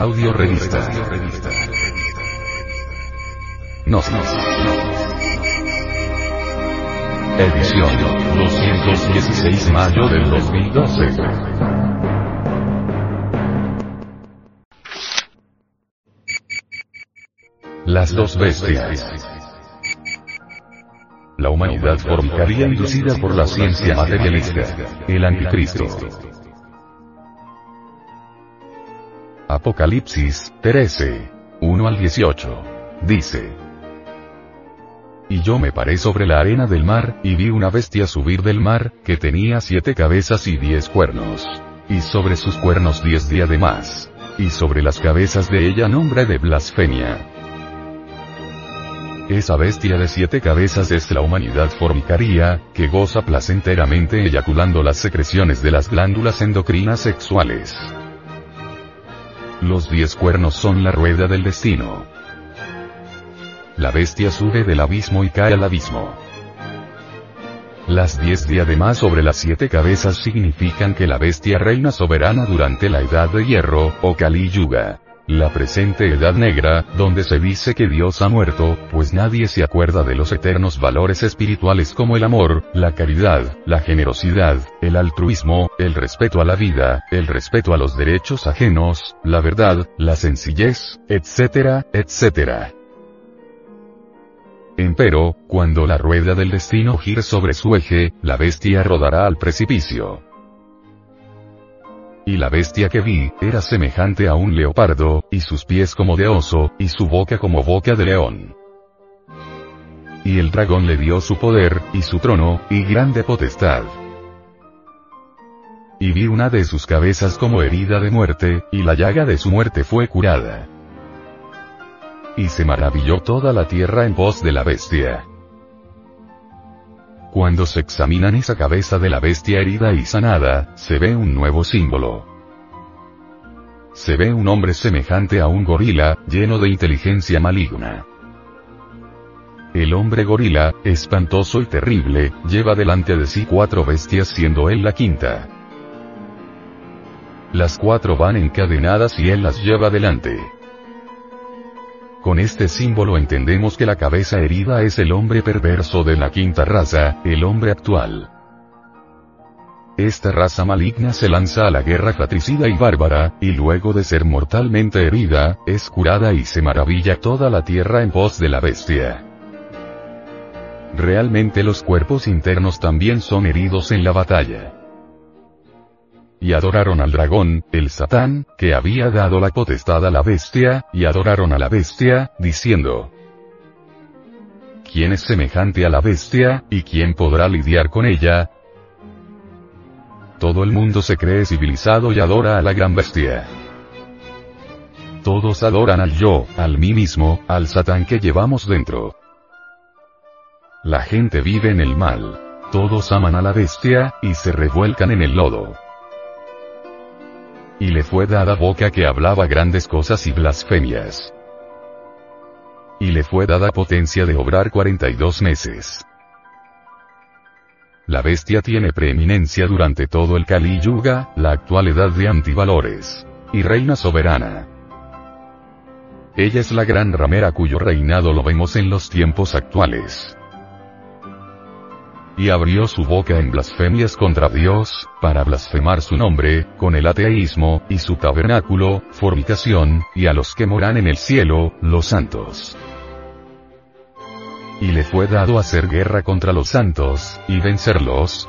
Audio revista. Nos. Edición 216 mayo del 2012. Las dos bestias. La humanidad formicaria inducida por la ciencia materialista. El anticristo. Apocalipsis 13. 1 al 18. Dice. Y yo me paré sobre la arena del mar, y vi una bestia subir del mar, que tenía siete cabezas y diez cuernos. Y sobre sus cuernos diez diademas. Y sobre las cabezas de ella nombre de blasfemia. Esa bestia de siete cabezas es la humanidad formicaria, que goza placenteramente eyaculando las secreciones de las glándulas endocrinas sexuales. Los diez cuernos son la rueda del destino. La bestia sube del abismo y cae al abismo. Las diez diademas sobre las siete cabezas significan que la bestia reina soberana durante la edad de hierro, o Kali Yuga. La presente edad negra, donde se dice que Dios ha muerto, pues nadie se acuerda de los eternos valores espirituales como el amor, la caridad, la generosidad, el altruismo, el respeto a la vida, el respeto a los derechos ajenos, la verdad, la sencillez, etcétera, etcétera. Empero, cuando la rueda del destino gire sobre su eje, la bestia rodará al precipicio. Y la bestia que vi, era semejante a un leopardo, y sus pies como de oso, y su boca como boca de león. Y el dragón le dio su poder, y su trono, y grande potestad. Y vi una de sus cabezas como herida de muerte, y la llaga de su muerte fue curada. Y se maravilló toda la tierra en pos de la bestia. Cuando se examinan esa cabeza de la bestia herida y sanada, se ve un nuevo símbolo. Se ve un hombre semejante a un gorila, lleno de inteligencia maligna. El hombre gorila, espantoso y terrible, lleva delante de sí cuatro bestias siendo él la quinta. Las cuatro van encadenadas y él las lleva delante. Con este símbolo entendemos que la cabeza herida es el hombre perverso de la quinta raza, el hombre actual. Esta raza maligna se lanza a la guerra fratricida y bárbara, y luego de ser mortalmente herida, es curada y se maravilla toda la tierra en pos de la bestia. Realmente los cuerpos internos también son heridos en la batalla y adoraron al dragón, el Satán, que había dado la potestad a la bestia, y adoraron a la bestia, diciendo, ¿Quién es semejante a la bestia, y quién podrá lidiar con ella? Todo el mundo se cree civilizado y adora a la gran bestia. Todos adoran al yo, al mí mismo, al Satán que llevamos dentro. La gente vive en el mal. Todos aman a la bestia, y se revuelcan en el lodo. Y le fue dada boca que hablaba grandes cosas y blasfemias. Y le fue dada potencia de obrar 42 meses. La bestia tiene preeminencia durante todo el Kali Yuga, la actual edad de antivalores. Y reina soberana. Ella es la gran ramera cuyo reinado lo vemos en los tiempos actuales y abrió su boca en blasfemias contra Dios, para blasfemar su nombre, con el ateísmo, y su tabernáculo, fornicación, y a los que moran en el cielo, los santos. Y le fue dado hacer guerra contra los santos, y vencerlos.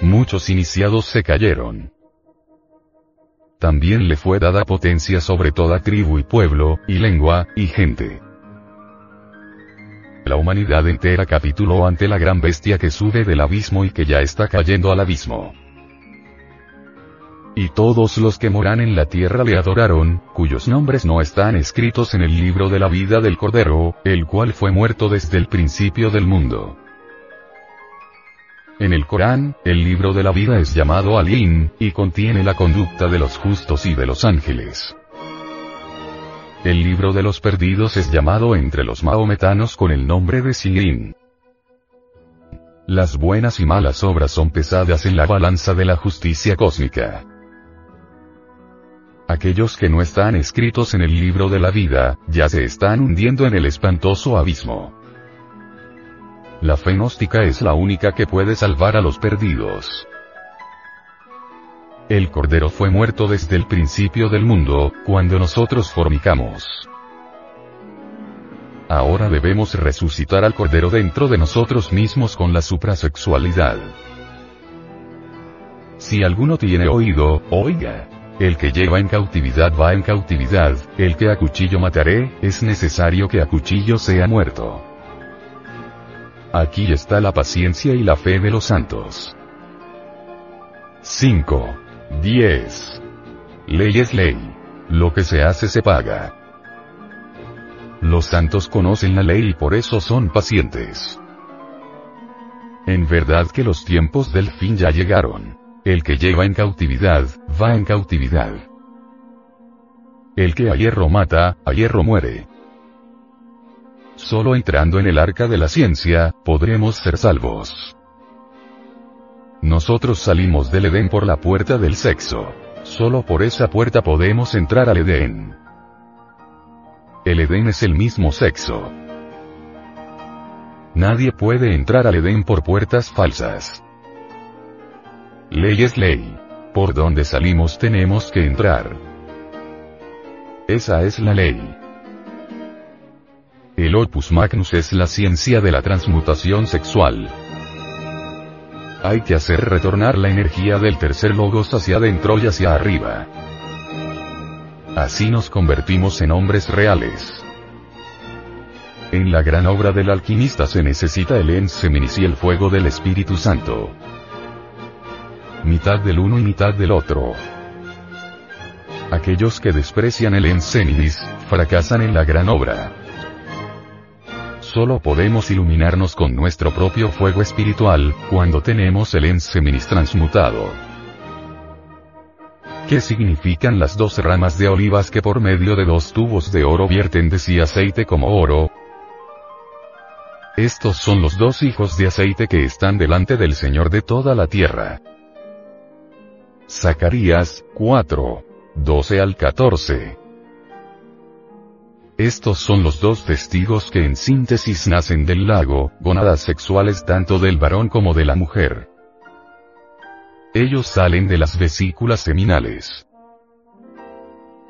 Muchos iniciados se cayeron. También le fue dada potencia sobre toda tribu y pueblo, y lengua, y gente. La humanidad entera capituló ante la gran bestia que sube del abismo y que ya está cayendo al abismo. Y todos los que moran en la tierra le adoraron, cuyos nombres no están escritos en el libro de la vida del Cordero, el cual fue muerto desde el principio del mundo. En el Corán, el libro de la vida es llamado Alin, y contiene la conducta de los justos y de los ángeles. El libro de los perdidos es llamado entre los maometanos con el nombre de Sirin. Las buenas y malas obras son pesadas en la balanza de la justicia cósmica. Aquellos que no están escritos en el libro de la vida, ya se están hundiendo en el espantoso abismo. La fe gnóstica es la única que puede salvar a los perdidos. El Cordero fue muerto desde el principio del mundo, cuando nosotros fornicamos. Ahora debemos resucitar al Cordero dentro de nosotros mismos con la suprasexualidad. Si alguno tiene oído, oiga. El que lleva en cautividad va en cautividad, el que a cuchillo mataré, es necesario que a cuchillo sea muerto. Aquí está la paciencia y la fe de los santos. 5. 10. Ley es ley. Lo que se hace se paga. Los santos conocen la ley y por eso son pacientes. En verdad que los tiempos del fin ya llegaron. El que lleva en cautividad, va en cautividad. El que a hierro mata, a hierro muere. Solo entrando en el arca de la ciencia, podremos ser salvos. Nosotros salimos del Edén por la puerta del sexo. Solo por esa puerta podemos entrar al Edén. El Edén es el mismo sexo. Nadie puede entrar al Edén por puertas falsas. Ley es ley. Por donde salimos tenemos que entrar. Esa es la ley. El opus magnus es la ciencia de la transmutación sexual. Hay que hacer retornar la energía del tercer logos hacia adentro y hacia arriba. Así nos convertimos en hombres reales. En la gran obra del alquimista se necesita el enseminis y el fuego del Espíritu Santo. Mitad del uno y mitad del otro. Aquellos que desprecian el enseminis, fracasan en la gran obra. Solo podemos iluminarnos con nuestro propio fuego espiritual, cuando tenemos el enseminis transmutado. ¿Qué significan las dos ramas de olivas que por medio de dos tubos de oro vierten de sí aceite como oro? Estos son los dos hijos de aceite que están delante del Señor de toda la tierra. Zacarías, 4. 12 al 14. Estos son los dos testigos que en síntesis nacen del lago, gonadas sexuales tanto del varón como de la mujer. Ellos salen de las vesículas seminales.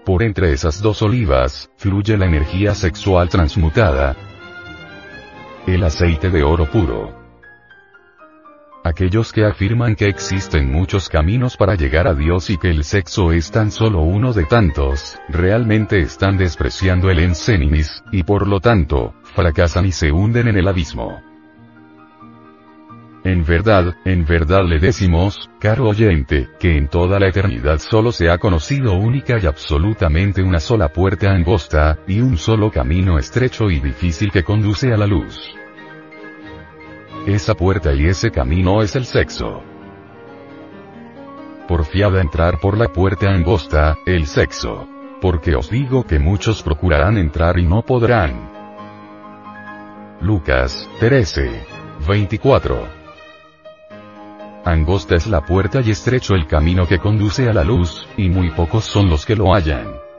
Por entre esas dos olivas, fluye la energía sexual transmutada, el aceite de oro puro. Aquellos que afirman que existen muchos caminos para llegar a Dios y que el sexo es tan solo uno de tantos, realmente están despreciando el enseninis, y por lo tanto, fracasan y se hunden en el abismo. En verdad, en verdad le decimos, caro oyente, que en toda la eternidad solo se ha conocido única y absolutamente una sola puerta angosta, y un solo camino estrecho y difícil que conduce a la luz. Esa puerta y ese camino es el sexo. Porfiada entrar por la puerta angosta, el sexo. Porque os digo que muchos procurarán entrar y no podrán. Lucas, 13. 24. Angosta es la puerta y estrecho el camino que conduce a la luz, y muy pocos son los que lo hallan.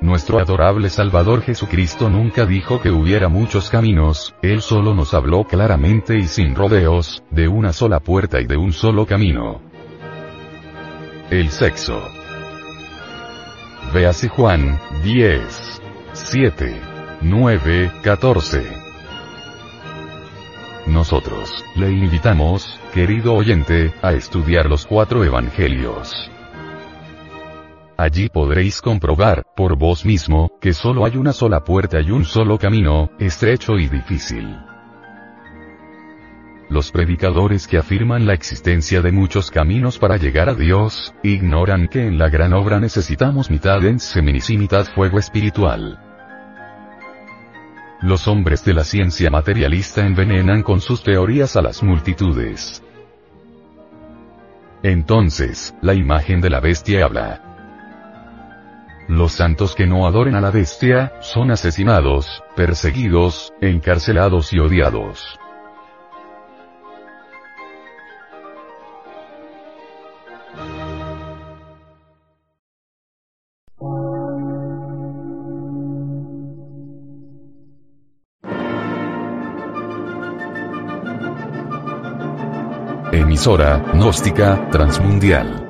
Nuestro adorable Salvador Jesucristo nunca dijo que hubiera muchos caminos, Él solo nos habló claramente y sin rodeos, de una sola puerta y de un solo camino. El sexo. Véase Juan, 10, 7, 9, 14. Nosotros, le invitamos, querido oyente, a estudiar los cuatro evangelios. Allí podréis comprobar, por vos mismo, que solo hay una sola puerta y un solo camino, estrecho y difícil. Los predicadores que afirman la existencia de muchos caminos para llegar a Dios, ignoran que en la gran obra necesitamos mitad enseminis y mitad fuego espiritual. Los hombres de la ciencia materialista envenenan con sus teorías a las multitudes. Entonces, la imagen de la bestia habla. Los santos que no adoren a la bestia, son asesinados, perseguidos, encarcelados y odiados. Emisora, gnóstica, transmundial.